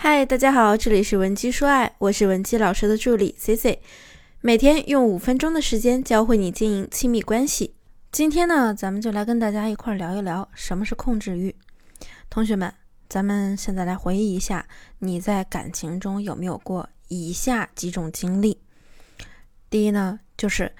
嗨，大家好，这里是文姬说爱，我是文姬老师的助理 C C，每天用五分钟的时间教会你经营亲密关系。今天呢，咱们就来跟大家一块聊一聊什么是控制欲。同学们，咱们现在来回忆一下，你在感情中有没有过以下几种经历？第一呢，就是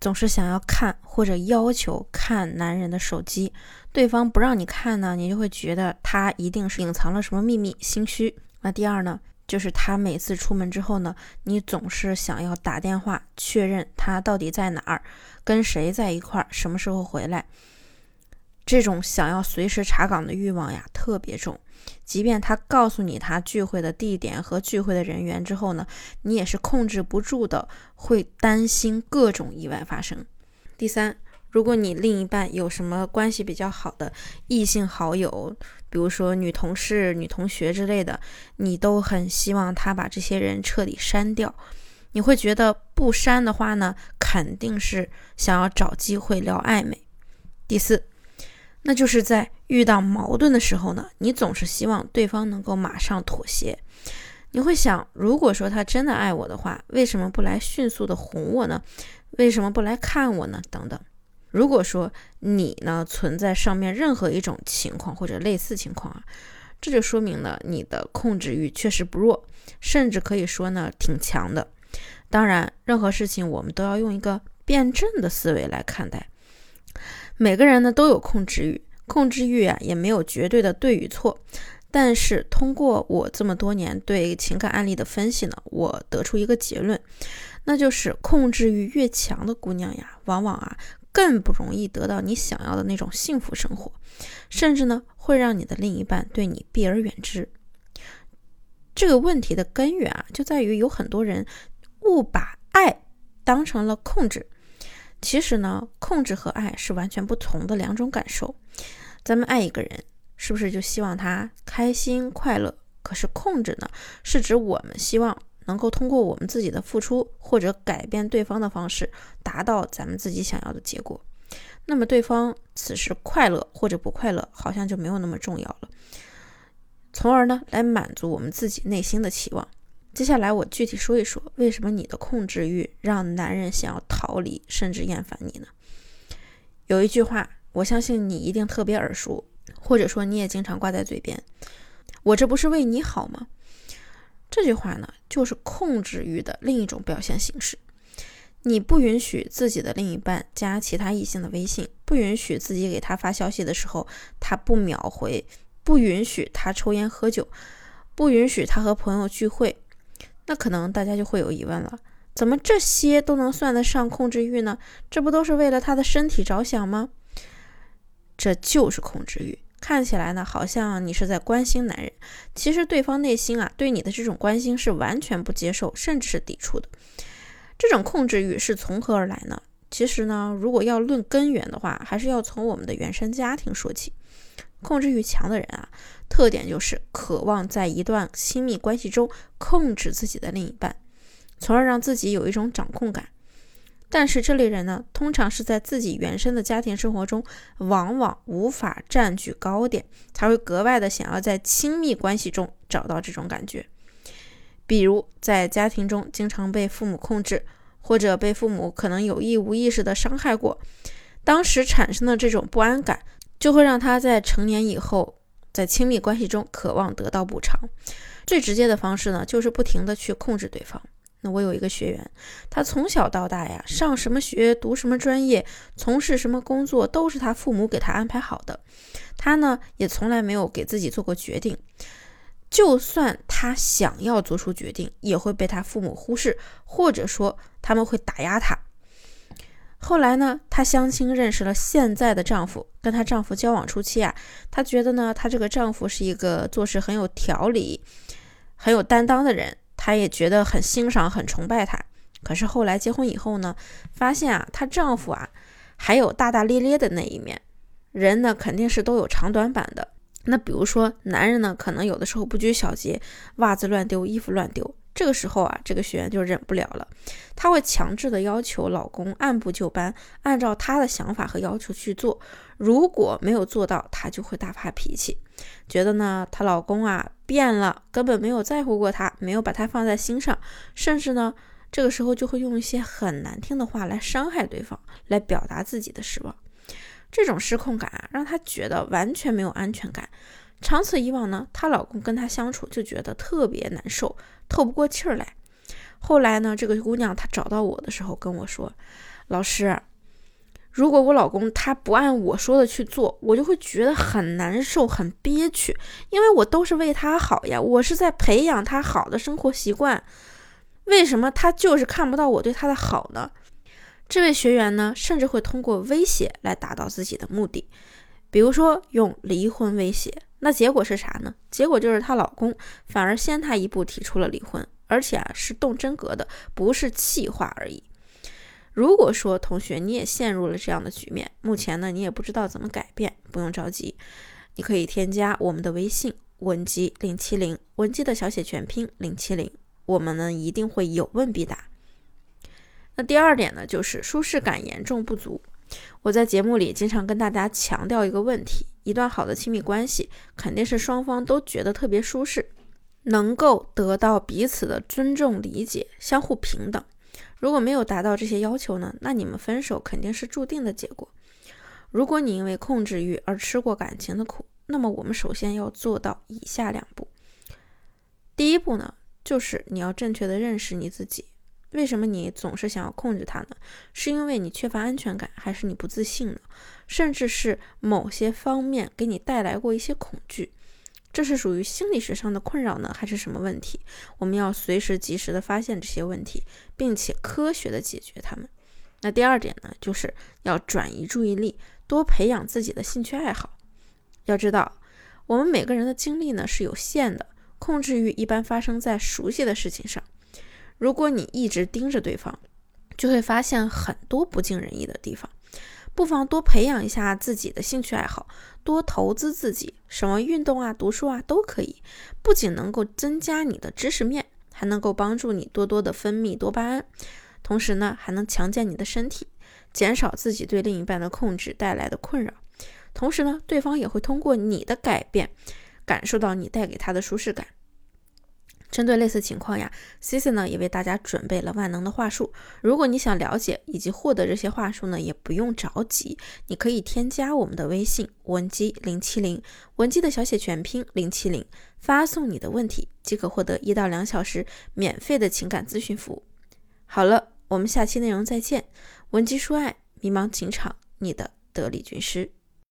总是想要看或者要求看男人的手机，对方不让你看呢，你就会觉得他一定是隐藏了什么秘密，心虚。那第二呢，就是他每次出门之后呢，你总是想要打电话确认他到底在哪儿，跟谁在一块儿，什么时候回来。这种想要随时查岗的欲望呀，特别重。即便他告诉你他聚会的地点和聚会的人员之后呢，你也是控制不住的，会担心各种意外发生。第三。如果你另一半有什么关系比较好的异性好友，比如说女同事、女同学之类的，你都很希望他把这些人彻底删掉。你会觉得不删的话呢，肯定是想要找机会聊暧昧。第四，那就是在遇到矛盾的时候呢，你总是希望对方能够马上妥协。你会想，如果说他真的爱我的话，为什么不来迅速的哄我呢？为什么不来看我呢？等等。如果说你呢存在上面任何一种情况或者类似情况啊，这就说明了你的控制欲确实不弱，甚至可以说呢挺强的。当然，任何事情我们都要用一个辩证的思维来看待。每个人呢都有控制欲，控制欲啊也没有绝对的对与错。但是通过我这么多年对情感案例的分析呢，我得出一个结论，那就是控制欲越强的姑娘呀，往往啊。更不容易得到你想要的那种幸福生活，甚至呢会让你的另一半对你避而远之。这个问题的根源啊，就在于有很多人误把爱当成了控制。其实呢，控制和爱是完全不同的两种感受。咱们爱一个人，是不是就希望他开心快乐？可是控制呢，是指我们希望。能够通过我们自己的付出或者改变对方的方式，达到咱们自己想要的结果。那么对方此时快乐或者不快乐，好像就没有那么重要了。从而呢，来满足我们自己内心的期望。接下来我具体说一说，为什么你的控制欲让男人想要逃离甚至厌烦你呢？有一句话，我相信你一定特别耳熟，或者说你也经常挂在嘴边：“我这不是为你好吗？”这句话呢，就是控制欲的另一种表现形式。你不允许自己的另一半加其他异性的微信，不允许自己给他发消息的时候他不秒回，不允许他抽烟喝酒，不允许他和朋友聚会。那可能大家就会有疑问了：怎么这些都能算得上控制欲呢？这不都是为了他的身体着想吗？这就是控制欲。看起来呢，好像你是在关心男人，其实对方内心啊，对你的这种关心是完全不接受，甚至是抵触的。这种控制欲是从何而来呢？其实呢，如果要论根源的话，还是要从我们的原生家庭说起。控制欲强的人啊，特点就是渴望在一段亲密关系中控制自己的另一半，从而让自己有一种掌控感。但是这类人呢，通常是在自己原生的家庭生活中，往往无法占据高点，才会格外的想要在亲密关系中找到这种感觉。比如在家庭中经常被父母控制，或者被父母可能有意无意识的伤害过，当时产生的这种不安感，就会让他在成年以后，在亲密关系中渴望得到补偿。最直接的方式呢，就是不停的去控制对方。那我有一个学员，他从小到大呀，上什么学、读什么专业、从事什么工作，都是他父母给他安排好的。他呢，也从来没有给自己做过决定。就算他想要做出决定，也会被他父母忽视，或者说他们会打压他。后来呢，她相亲认识了现在的丈夫，跟她丈夫交往初期啊，她觉得呢，她这个丈夫是一个做事很有条理、很有担当的人。她也觉得很欣赏、很崇拜他。可是后来结婚以后呢，发现啊，她丈夫啊，还有大大咧咧的那一面。人呢，肯定是都有长短板的。那比如说，男人呢，可能有的时候不拘小节，袜子乱丢，衣服乱丢。这个时候啊，这个学员就忍不了了，她会强制的要求老公按部就班，按照她的想法和要求去做。如果没有做到，她就会大发脾气，觉得呢，她老公啊。变了，根本没有在乎过她，没有把她放在心上，甚至呢，这个时候就会用一些很难听的话来伤害对方，来表达自己的失望。这种失控感啊，让她觉得完全没有安全感。长此以往呢，她老公跟她相处就觉得特别难受，透不过气儿来。后来呢，这个姑娘她找到我的时候跟我说：“老师。”如果我老公他不按我说的去做，我就会觉得很难受、很憋屈，因为我都是为他好呀，我是在培养他好的生活习惯，为什么他就是看不到我对他的好呢？这位学员呢，甚至会通过威胁来达到自己的目的，比如说用离婚威胁，那结果是啥呢？结果就是她老公反而先她一步提出了离婚，而且啊是动真格的，不是气话而已。如果说同学你也陷入了这样的局面，目前呢你也不知道怎么改变，不用着急，你可以添加我们的微信文姬零七零，文姬的小写全拼零七零，我们呢一定会有问必答。那第二点呢就是舒适感严重不足。我在节目里经常跟大家强调一个问题：一段好的亲密关系肯定是双方都觉得特别舒适，能够得到彼此的尊重、理解、相互平等。如果没有达到这些要求呢，那你们分手肯定是注定的结果。如果你因为控制欲而吃过感情的苦，那么我们首先要做到以下两步。第一步呢，就是你要正确的认识你自己。为什么你总是想要控制他呢？是因为你缺乏安全感，还是你不自信呢？甚至是某些方面给你带来过一些恐惧？这是属于心理学上的困扰呢，还是什么问题？我们要随时及时的发现这些问题，并且科学的解决它们。那第二点呢，就是要转移注意力，多培养自己的兴趣爱好。要知道，我们每个人的精力呢是有限的，控制欲一般发生在熟悉的事情上。如果你一直盯着对方，就会发现很多不尽人意的地方。不妨多培养一下自己的兴趣爱好，多投资自己，什么运动啊、读书啊都可以。不仅能够增加你的知识面，还能够帮助你多多的分泌多巴胺，同时呢，还能强健你的身体，减少自己对另一半的控制带来的困扰。同时呢，对方也会通过你的改变，感受到你带给他的舒适感。针对类似情况呀，Cici 呢也为大家准备了万能的话术。如果你想了解以及获得这些话术呢，也不用着急，你可以添加我们的微信文姬零七零，文姬的小写全拼零七零，发送你的问题即可获得一到两小时免费的情感咨询服务。好了，我们下期内容再见。文姬说爱，迷茫情场，你的得力军师。